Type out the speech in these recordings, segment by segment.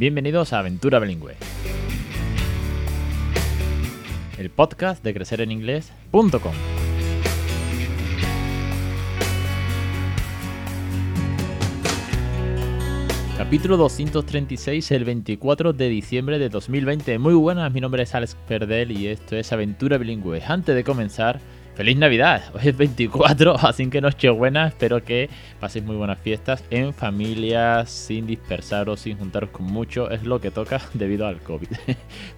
Bienvenidos a Aventura Bilingüe, el podcast de crecereninglés.com. Capítulo 236, el 24 de diciembre de 2020. Muy buenas, mi nombre es Alex Perdel y esto es Aventura Bilingüe. Antes de comenzar, ¡Feliz Navidad! Hoy es 24, así que Nochebuena. Espero que paséis muy buenas fiestas en familia, sin dispersaros, sin juntaros con mucho. Es lo que toca debido al COVID.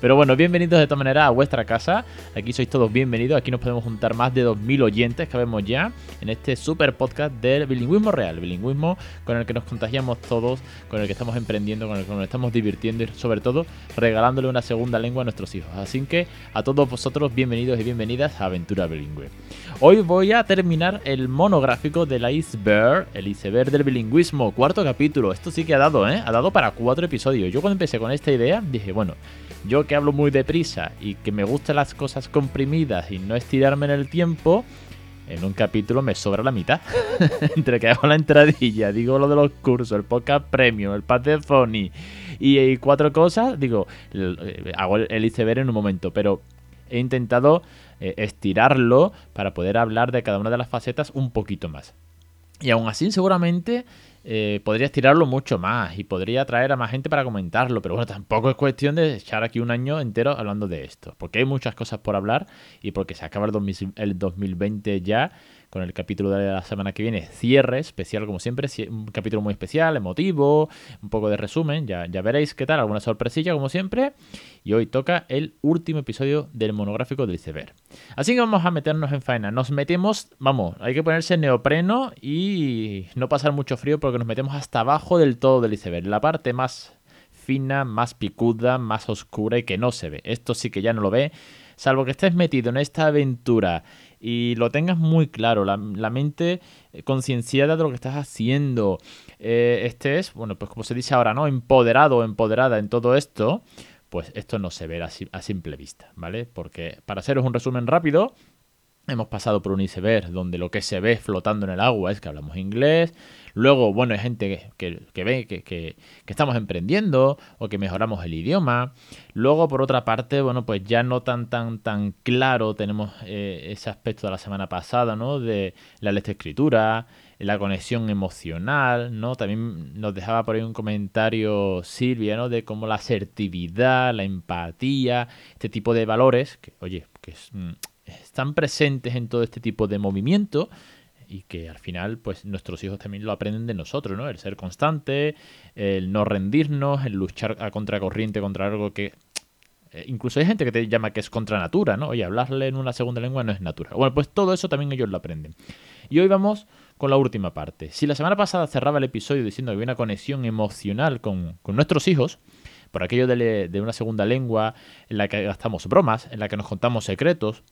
Pero bueno, bienvenidos de todas maneras a vuestra casa. Aquí sois todos bienvenidos. Aquí nos podemos juntar más de 2.000 oyentes que vemos ya en este super podcast del bilingüismo real. Bilingüismo con el que nos contagiamos todos, con el que estamos emprendiendo, con el que nos estamos divirtiendo y sobre todo regalándole una segunda lengua a nuestros hijos. Así que a todos vosotros, bienvenidos y bienvenidas a Aventura Bilingüe. Hoy voy a terminar el monográfico del iceberg, el iceberg del bilingüismo, cuarto capítulo. Esto sí que ha dado, ¿eh? Ha dado para cuatro episodios. Yo cuando empecé con esta idea dije, bueno, yo que hablo muy deprisa y que me gustan las cosas comprimidas y no estirarme en el tiempo, en un capítulo me sobra la mitad. Entre que hago la entradilla, digo lo de los cursos, el podcast premium, el pad de Phony y, cuatro cosas, digo, eh, hago el iceberg en un momento, pero he intentado eh, estirarlo para poder hablar de cada una de las facetas un poquito más. Y aún así, seguramente eh, podría estirarlo mucho más y podría traer a más gente para comentarlo, pero bueno, tampoco es cuestión de echar aquí un año entero hablando de esto, porque hay muchas cosas por hablar y porque se acaba el, el 2020 ya con el capítulo de la semana que viene, cierre especial como siempre, un capítulo muy especial, emotivo, un poco de resumen, ya, veréis qué tal, alguna sorpresilla como siempre. Y hoy toca el último episodio del monográfico del iceberg. Así que vamos a meternos en faena. Nos metemos, vamos, hay que ponerse neopreno y no pasar mucho frío porque nos metemos hasta abajo del todo del iceberg, la parte más fina, más picuda, más oscura y que no se ve. Esto sí que ya no lo ve, salvo que estés metido en esta aventura y lo tengas muy claro, la, mente eh, concienciada de lo que estás haciendo. Eh, este es, bueno, pues como se dice ahora, ¿no? Empoderado o empoderada en todo esto, pues esto no se ve a, a simple vista, ¿vale? Porque para haceros un resumen rápido, Hemos pasado por un iceberg donde lo que se ve flotando en el agua es que hablamos inglés. Luego, bueno, hay gente que, ve que, estamos emprendiendo o que mejoramos el idioma. Luego, por otra parte, bueno, pues ya no tan, tan, tan claro tenemos eh, ese aspecto de la semana pasada, ¿no? De la lectoescritura, la conexión emocional, ¿no? También nos dejaba por ahí un comentario Silvia, ¿no? De cómo la asertividad, la empatía, este tipo de valores, que, oye, que es... Mm, están presentes en todo este tipo de movimiento y que al final pues nuestros hijos también lo aprenden de nosotros, ¿no? El ser constante, el no rendirnos, el luchar a contracorriente contra algo que eh, incluso hay gente que te llama que es contra natura, ¿no? Oye, hablarle en una segunda lengua no es natural. Bueno, pues todo eso también ellos lo aprenden. Y hoy vamos con la última parte. Si la semana pasada cerraba el episodio diciendo que había una conexión emocional con, nuestros hijos, por aquello de, de una segunda lengua en la que gastamos bromas, en la que nos contamos secretos,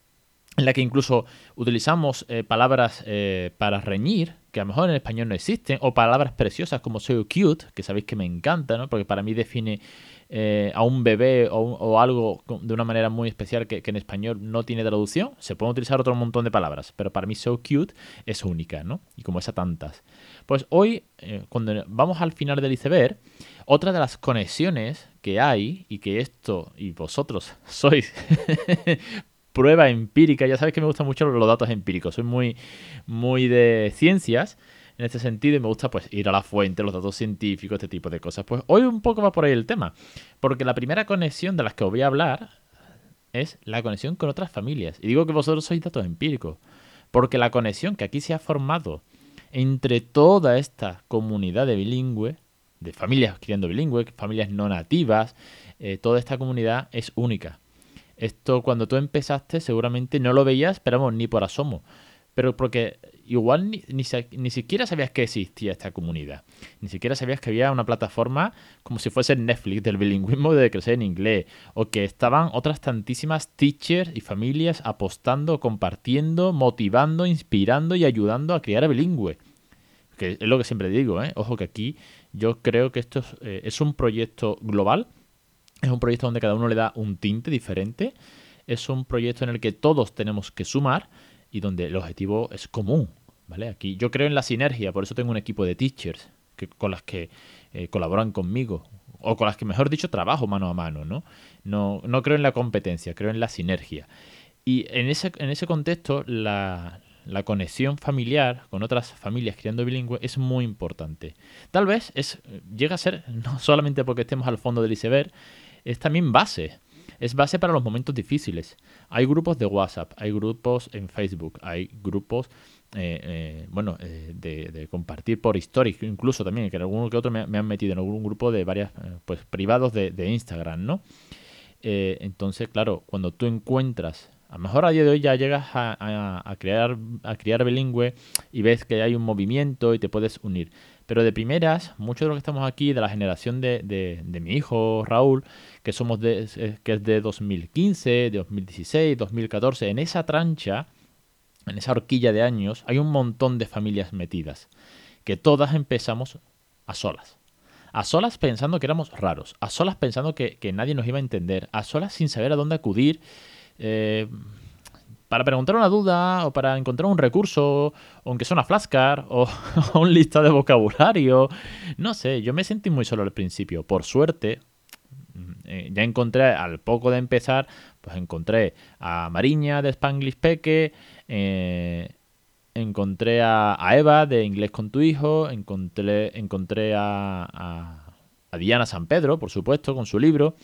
en la que incluso utilizamos eh, palabras eh, para reñir, que a lo mejor en español no existen, o palabras preciosas como soy cute, que sabéis que me encanta, ¿no? porque para mí define eh, a un bebé o, algo de una manera muy especial que, en español no tiene traducción. Se pueden utilizar otro montón de palabras, pero para mí so cute es única, ¿no? Y como esa tantas. Pues hoy, cuando vamos al final del iceberg, otra de las conexiones que hay, y que esto y vosotros sois prueba empírica. Ya sabes que me gustan mucho los datos empíricos. Soy muy, muy de ciencias en este sentido y me gusta pues ir a la fuente, los datos científicos, este tipo de cosas. Pues hoy un poco va por ahí el tema. Porque la primera conexión de las que os voy a hablar es la conexión con otras familias. Y digo que vosotros sois datos empíricos. Porque la conexión que aquí se ha formado entre toda esta comunidad de bilingüe, de familias criando bilingüe, familias no nativas, eh, toda esta comunidad es única. Esto cuando tú empezaste seguramente no lo veías, esperamos, ni por asomo. Pero porque igual ni, siquiera sabías que existía esta comunidad. Ni siquiera sabías que había una plataforma como si fuese Netflix del bilingüismo de crecer en inglés. O que estaban otras tantísimas teachers y familias apostando, compartiendo, motivando, inspirando y ayudando a criar a bilingüe. Que es lo que siempre digo, ¿eh? Ojo que aquí yo creo que esto es, eh, es un proyecto global es un proyecto donde cada uno le da un tinte diferente. Es un proyecto en el que todos tenemos que sumar y donde el objetivo es común. ¿vale? Aquí yo creo en la sinergia, por eso tengo un equipo de teachers que, con las que eh, colaboran conmigo, o con las que, mejor dicho, trabajo mano a mano, ¿no? No, no creo en la competencia, creo en la sinergia. Y en ese, en ese contexto, la, la conexión familiar con otras familias criando bilingüe es muy importante. Tal vez es, llega a ser, no solamente porque estemos al fondo del iceberg, es también base. Es base para los momentos difíciles. Hay grupos de WhatsApp, hay grupos en Facebook, hay grupos eh, eh, bueno, eh, de, compartir por historias, incluso también, que en alguno que otro me, han metido en algún grupo de varias, pues privados de Instagram, ¿no? entonces, claro, cuando tú encuentras a lo mejor a día de hoy ya llegas a, crear, a criar bilingüe y ves que hay un movimiento y te puedes unir. Pero de primeras, muchos de los que estamos aquí, de la generación de, mi hijo Raúl, que somos de, que es de 2015, de 2016, 2014, en esa trancha, en esa horquilla de años, hay un montón de familias metidas, que todas empezamos a solas. A solas pensando que éramos raros, a solas pensando que, que nadie nos iba a entender, a solas sin saber a dónde acudir eh, para preguntar una duda o para encontrar un recurso, aunque sea una flashcard o, un lista de vocabulario. No sé, yo me sentí muy solo al principio. Por suerte, mm, eh, ya encontré, al poco de empezar, pues encontré a Mariña de Spanglish Peque, eh, encontré a, Eva de Inglés con tu hijo, encontré, encontré a, a, Diana San Pedro, por supuesto, con su libro.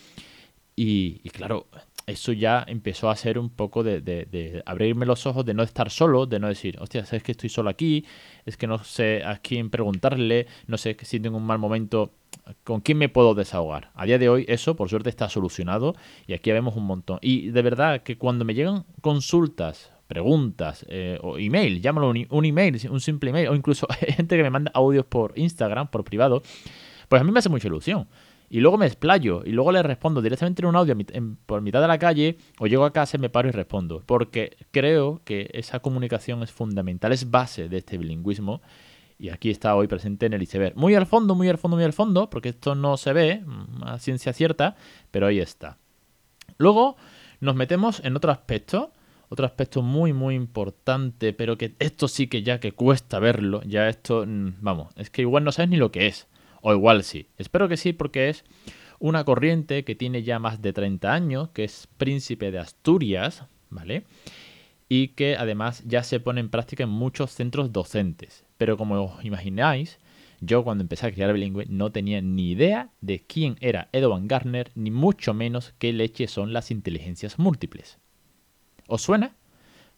Y claro, eso ya empezó a ser un poco de, abrirme los ojos, de no estar solo, de no decir, hostia, es que estoy solo aquí, es que no sé a quién preguntarle, no sé si tengo un mal momento, ¿con quién me puedo desahogar? A día de hoy eso, por suerte, está solucionado y aquí vemos un montón. Y de verdad que cuando me llegan consultas, preguntas eh, o email, llámalo un, un email, un simple email, o incluso gente que me manda audios por Instagram, por privado, pues a mí me hace mucha ilusión y luego me explayo y luego le respondo directamente en un audio por mitad de la calle o llego a casa me paro y respondo. Porque creo que esa comunicación es fundamental, es base de este bilingüismo. Y aquí está hoy presente en el iceberg. Muy al fondo, muy al fondo, muy al fondo, porque esto no se ve mm, a ciencia cierta, pero ahí está. Luego nos metemos en otro aspecto, otro aspecto muy, muy importante, pero que esto sí que ya que cuesta verlo, ya esto, mm, vamos, es que igual no sabes ni lo que es. O igual sí. Espero que sí porque es una corriente que tiene ya más de 30 años, que es príncipe de Asturias, ¿vale? Y que además ya se pone en práctica en muchos centros docentes. Pero como os imagináis, yo cuando empecé a crear bilingüe no tenía ni idea de quién era Edwin Garner, ni mucho menos qué leche son las inteligencias múltiples. ¿Os suena?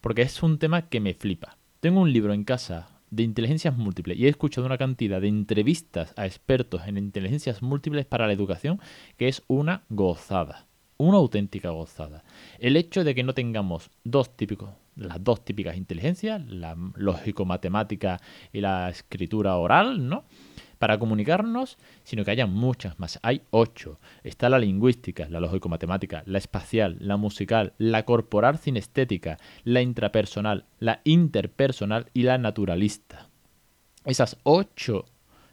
Porque es un tema que me flipa. Tengo un libro en casa de inteligencias múltiples y he escuchado una cantidad de entrevistas a expertos en inteligencias múltiples para la educación que es una gozada, una auténtica gozada. El hecho de que no tengamos dos típicos, las dos típicas inteligencias, la lógico-matemática y la escritura oral, ¿no? para comunicarnos, sino que haya muchas más. Hay ocho. Está la lingüística, la lógico-matemática, la espacial, la musical, la corporal cinestética, la intrapersonal, la interpersonal y la naturalista. Esas ocho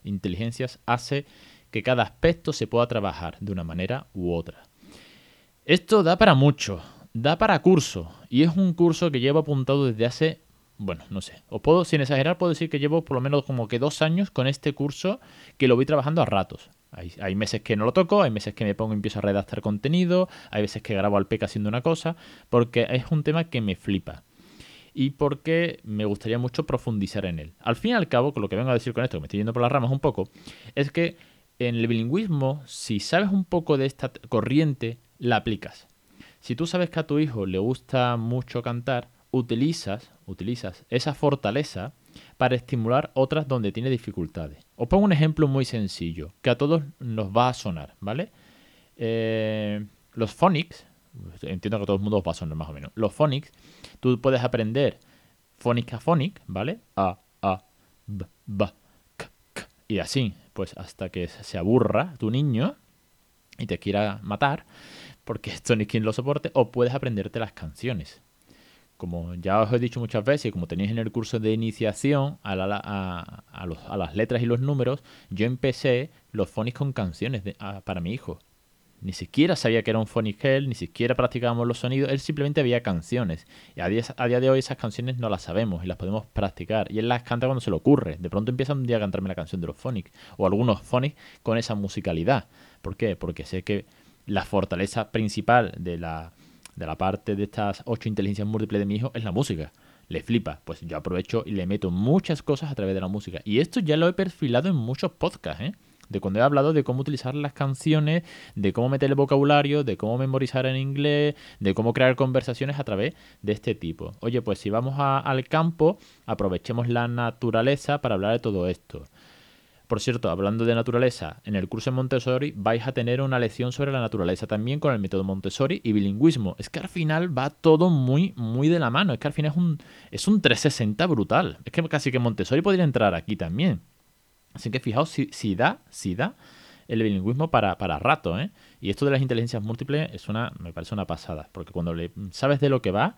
inteligencias hace que cada aspecto se pueda trabajar de una manera u otra. Esto da para mucho, da para curso, y es un curso que llevo apuntado desde hace bueno, no sé. O puedo, sin exagerar, puedo decir que llevo por lo menos como que dos años con este curso que lo voy trabajando a ratos. Hay, meses que no lo toco, hay meses que me pongo y empiezo a redactar contenido, hay veces que grabo al peca haciendo una cosa, porque es un tema que me flipa. Y porque me gustaría mucho profundizar en él. Al fin y al cabo, con lo que vengo a decir con esto, que me estoy yendo por las ramas un poco, es que en el bilingüismo, si sabes un poco de esta corriente, la aplicas. Si tú sabes que a tu hijo le gusta mucho cantar, utilizas, utilizas esa fortaleza para estimular otras donde tiene dificultades. Os pongo un ejemplo muy sencillo, que a todos nos va a sonar, ¿vale? Eh, los phonics, entiendo que a todo el mundo os va a sonar más o menos. Los phonics, tú puedes aprender fónica phonic, ¿vale? A, A, B, B, K, K. Y así, pues hasta que se aburra tu niño y te quiera matar, porque esto ni quien lo soporte, o puedes aprenderte las canciones como ya os he dicho muchas veces, como tenéis en el curso de iniciación a, las letras y los números, yo empecé los phonics con canciones para mi hijo. ni siquiera sabía que era un phonic hell, ni siquiera practicábamos los sonidos, él simplemente había canciones. Y a día, a día de hoy esas canciones no las sabemos y las podemos practicar. Y él las canta cuando se le ocurre. De pronto empieza un día a cantarme la canción de los phonics, o algunos phonics con esa musicalidad. ¿Por qué? Porque sé que la fortaleza principal de la, de la parte de estas ocho inteligencias múltiples de mi hijo es la música le flipa. Pues yo aprovecho y le meto muchas cosas a través de la música. Y esto ya lo he perfilado en muchos podcasts, ¿eh? De cuando he hablado de cómo utilizar las canciones, de cómo meter el vocabulario, de cómo memorizar en inglés, de cómo crear conversaciones a través de este tipo. Oye, pues si vamos al campo, aprovechemos la naturaleza para hablar de todo esto. Por cierto, hablando de naturaleza, en el curso de Montessori vais a tener una lección sobre la naturaleza también con el método Montessori y bilingüismo. Es que al final va todo muy, muy de la mano. Es que al final es un, es un 360 brutal. Es que casi que Montessori podría entrar aquí también. Así que fijaos si, da, si da el bilingüismo para, para rato, ¿eh? Y esto de las inteligencias múltiples es una, me parece una pasada, porque cuando le sabes de lo que va,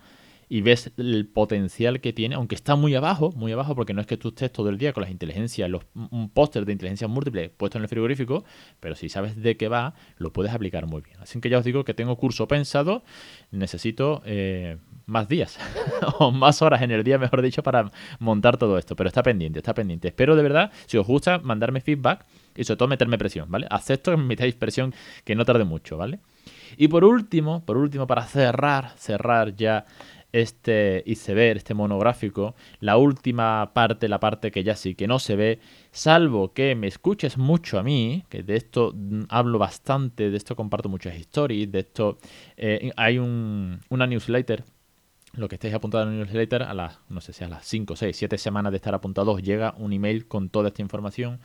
y ves el potencial que tiene, aunque está muy abajo, muy abajo, porque no es que tú estés todo el día con las inteligencias, los, un póster de inteligencia múltiple puesto en el frigorífico, pero si sabes de qué va, lo puedes aplicar muy bien. Así que ya os digo que tengo curso pensado, necesito eh, más días, o más horas en el día, mejor dicho, para montar todo esto, pero está pendiente, está pendiente. Espero de verdad, si os gusta, mandarme feedback y sobre todo meterme presión, ¿vale? Acepto que me metáis presión, que no tarde mucho, ¿vale? Y por último, por último, para cerrar, cerrar ya este iceberg, este monográfico, la última parte, la parte que ya sí que no se ve, salvo que me escuches mucho a mí, que de esto mm, hablo bastante, de esto comparto muchas stories, de esto eh, hay un, una newsletter lo que estéis apuntados en la newsletter, a las, no sé si a las 5, 6, 7 semanas de estar apuntados, llega un email con toda esta información.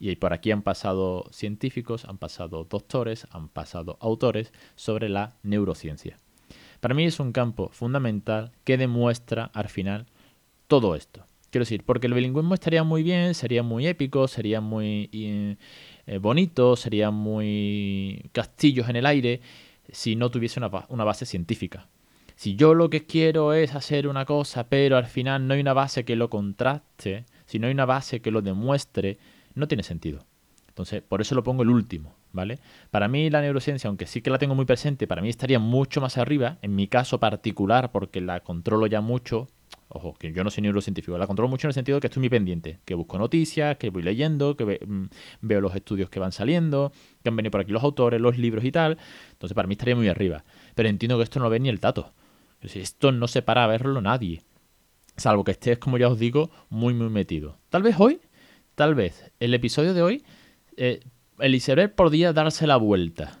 Y por aquí han pasado científicos, han pasado doctores, han pasado autores sobre la neurociencia. Para mí es un campo fundamental que demuestra al final todo esto. Quiero decir, porque el bilingüismo estaría muy bien, sería muy épico, sería muy eh, bonito, sería muy castillos en el aire si no tuviese una, una base científica. Si yo lo que quiero es hacer una cosa, pero al final no hay una base que lo contraste, si no hay una base que lo demuestre, no tiene sentido. Entonces, por eso lo pongo el último, ¿vale? Para mí la neurociencia, aunque sí que la tengo muy presente, para mí estaría mucho más arriba, en mi caso particular, porque la controlo ya mucho, ojo, que yo no soy neurocientífico, la controlo mucho en el sentido de que estoy muy pendiente, que busco noticias, que voy leyendo, que mm, veo los estudios que van saliendo, que han venido por aquí los autores, los libros y tal, entonces para mí estaría muy arriba. Pero entiendo que esto no ve ni el tato. Esto no se para a verlo nadie. Salvo que estés, como ya os digo, muy, muy metido. Tal vez hoy, tal vez el episodio de hoy eh, el iceberg podría darse la vuelta.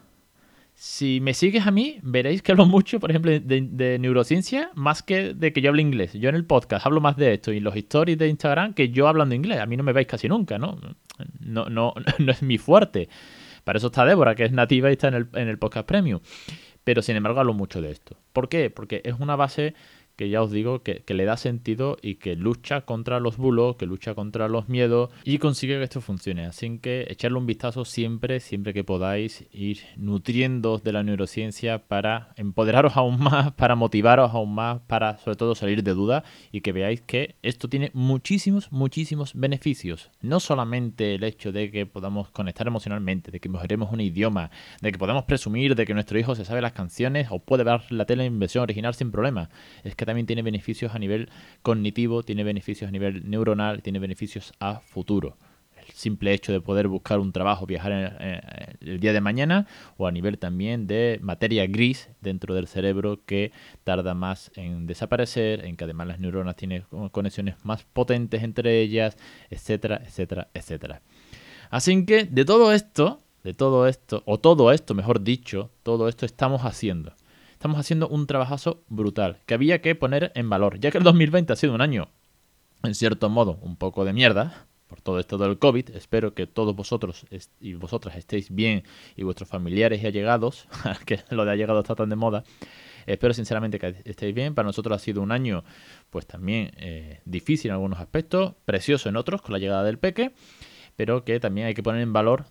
Si me sigues a mí, veréis que hablo mucho, por ejemplo, de, neurociencia, más que de que yo hable inglés. Yo en el podcast hablo más de esto y los stories de Instagram que yo hablando inglés. A mí no me veis casi nunca, ¿no? No, no, no es mi fuerte. Para eso está Débora, que es nativa y está en el, en el podcast premium. Pero sin embargo hablo mucho de esto. ¿Por qué? Porque es una base que ya os digo que, le da sentido y que lucha contra los bulos, que lucha contra los miedos y consigue que esto funcione. Así que echarle un vistazo siempre, siempre que podáis ir nutriendo de la neurociencia para empoderaros aún más, para motivaros aún más, para sobre todo salir de duda y que veáis que esto tiene muchísimos, muchísimos beneficios. No solamente el hecho de que podamos conectar emocionalmente, de que mejoremos un idioma, de que podamos presumir de que nuestro hijo se sabe las canciones o puede ver la tele en versión original sin problema. Es que también tiene beneficios a nivel cognitivo, tiene beneficios a nivel neuronal, tiene beneficios a futuro. El simple hecho de poder buscar un trabajo, viajar en, el día de mañana, o a nivel también de materia gris dentro del cerebro que tarda más en desaparecer, en que además las neuronas tienen conexiones más potentes entre ellas, etcétera, etcétera, etcétera. Así que de todo esto, de todo esto, o todo esto, mejor dicho, todo esto estamos haciendo estamos haciendo un trabajazo brutal que había que poner en valor, ya que el 2020 ha sido un año, en cierto modo, un poco de mierda, por todo esto del COVID. Espero que todos vosotros y vosotras estéis bien y vuestros familiares y allegados, que lo de allegados está tan de moda. Espero sinceramente que estéis bien. Para nosotros ha sido un año, pues también eh, difícil en algunos aspectos, precioso en otros, con la llegada del peque, pero que también hay que poner en valor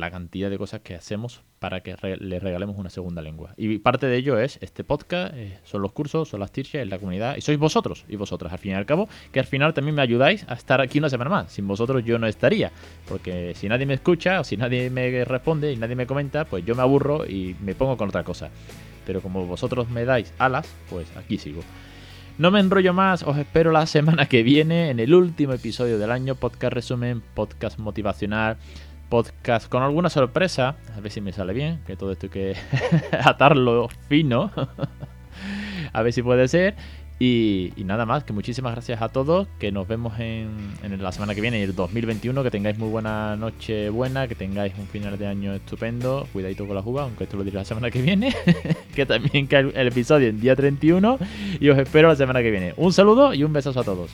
la cantidad de cosas que hacemos para que le regalemos una segunda lengua. Y parte de ello es este podcast, eh, son los cursos, son las tirchas, es la comunidad, y sois vosotros y vosotras, al fin y al cabo, que al final también me ayudáis a estar aquí una semana más. Sin vosotros yo no estaría, porque si nadie me escucha o si nadie me responde y nadie me comenta, pues yo me aburro y me pongo con otra cosa. Pero como vosotros me dais alas, pues aquí sigo. No me enrollo más, os espero la semana que viene en el último episodio del año, podcast resumen, podcast motivacional podcast con alguna sorpresa. A ver si me sale bien, que todo esto hay que atarlo fino. a ver si puede ser. Y, nada más, que muchísimas gracias a todos, que nos vemos en, la semana que viene, el 2021, que tengáis muy buena noche buena, que tengáis un final de año estupendo, cuidadito con la juga, aunque esto lo diré la semana que viene, que también cae el episodio en día 31 y os espero la semana que viene. Un saludo y un besazo a todos.